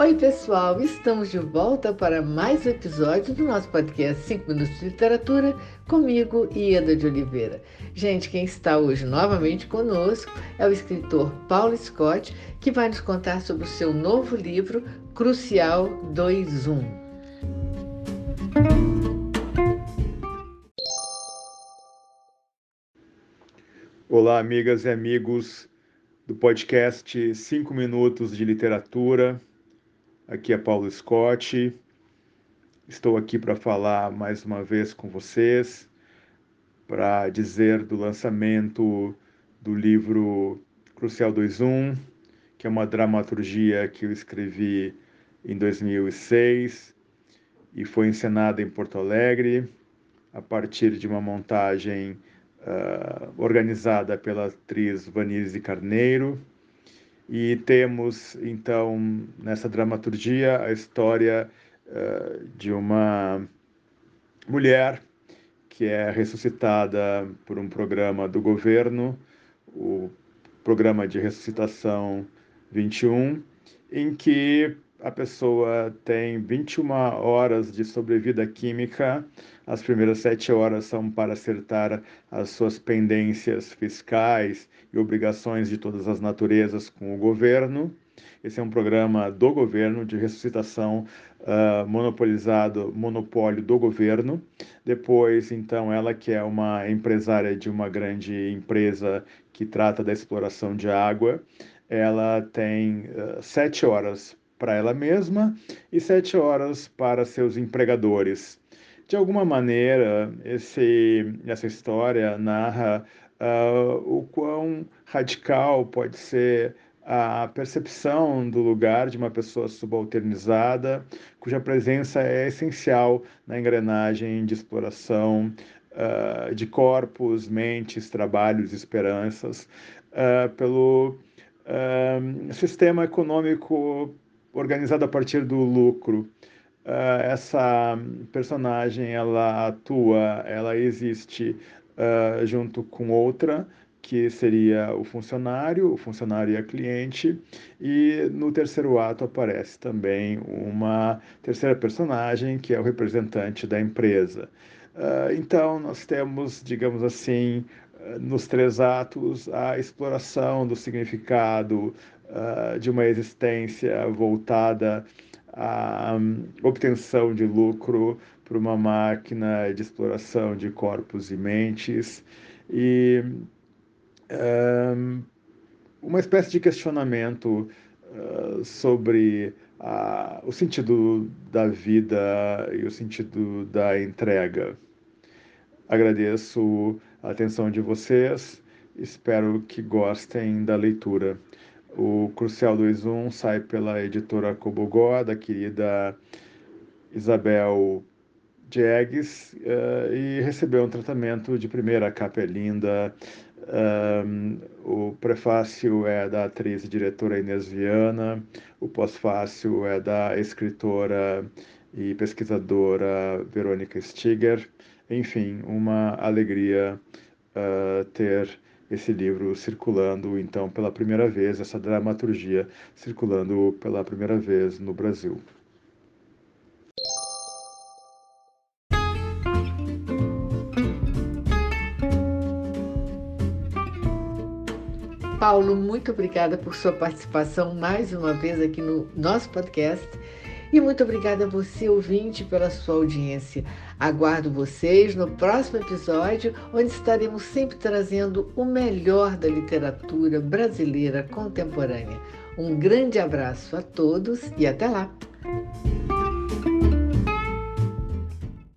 Oi, pessoal! Estamos de volta para mais um episódio do nosso podcast 5 Minutos de Literatura, comigo, Ieda de Oliveira. Gente, quem está hoje novamente conosco é o escritor Paulo Scott, que vai nos contar sobre o seu novo livro, Crucial 2.1. Olá, amigas e amigos do podcast 5 Minutos de Literatura. Aqui é Paulo Scott. Estou aqui para falar mais uma vez com vocês, para dizer do lançamento do livro Crucial 21, que é uma dramaturgia que eu escrevi em 2006 e foi encenada em Porto Alegre a partir de uma montagem uh, organizada pela atriz Vanise Carneiro e temos, então, nessa dramaturgia, a história uh, de uma mulher que é ressuscitada por um programa do governo, o Programa de Ressuscitação 21, em que a pessoa tem 21 horas de sobrevida química. As primeiras sete horas são para acertar as suas pendências fiscais e obrigações de todas as naturezas com o governo. Esse é um programa do governo de ressuscitação uh, monopolizado, monopólio do governo. Depois, então, ela que é uma empresária de uma grande empresa que trata da exploração de água, ela tem uh, sete horas para ela mesma e sete horas para seus empregadores. De alguma maneira, esse, essa história narra uh, o quão radical pode ser a percepção do lugar de uma pessoa subalternizada, cuja presença é essencial na engrenagem de exploração uh, de corpos, mentes, trabalhos, esperanças, uh, pelo sistema econômico organizada a partir do lucro. Uh, essa personagem ela atua, ela existe uh, junto com outra que seria o funcionário, o funcionário e a cliente, e no terceiro ato aparece também uma terceira personagem que é o representante da empresa. Uh, então nós temos, digamos assim, nos três atos a exploração do significado uh, de uma existência voltada à obtenção de lucro por uma máquina de exploração de corpos e mentes e um, uma espécie de questionamento uh, sobre o sentido da vida e o sentido da entrega. Agradeço a atenção de vocês, espero que gostem da leitura. O Crucial 2.1 sai pela editora Cobogó, da querida Isabel Diegues, uh, e recebeu um tratamento de primeira, a capa é linda. Um, o prefácio é da atriz e diretora Inês Viana, o pós-fácio é da escritora e pesquisadora Verônica Stiger. Enfim, uma alegria uh, ter esse livro circulando, então, pela primeira vez, essa dramaturgia circulando pela primeira vez no Brasil. Paulo, muito obrigada por sua participação mais uma vez aqui no nosso podcast. E muito obrigada a você, ouvinte, pela sua audiência. Aguardo vocês no próximo episódio, onde estaremos sempre trazendo o melhor da literatura brasileira contemporânea. Um grande abraço a todos e até lá!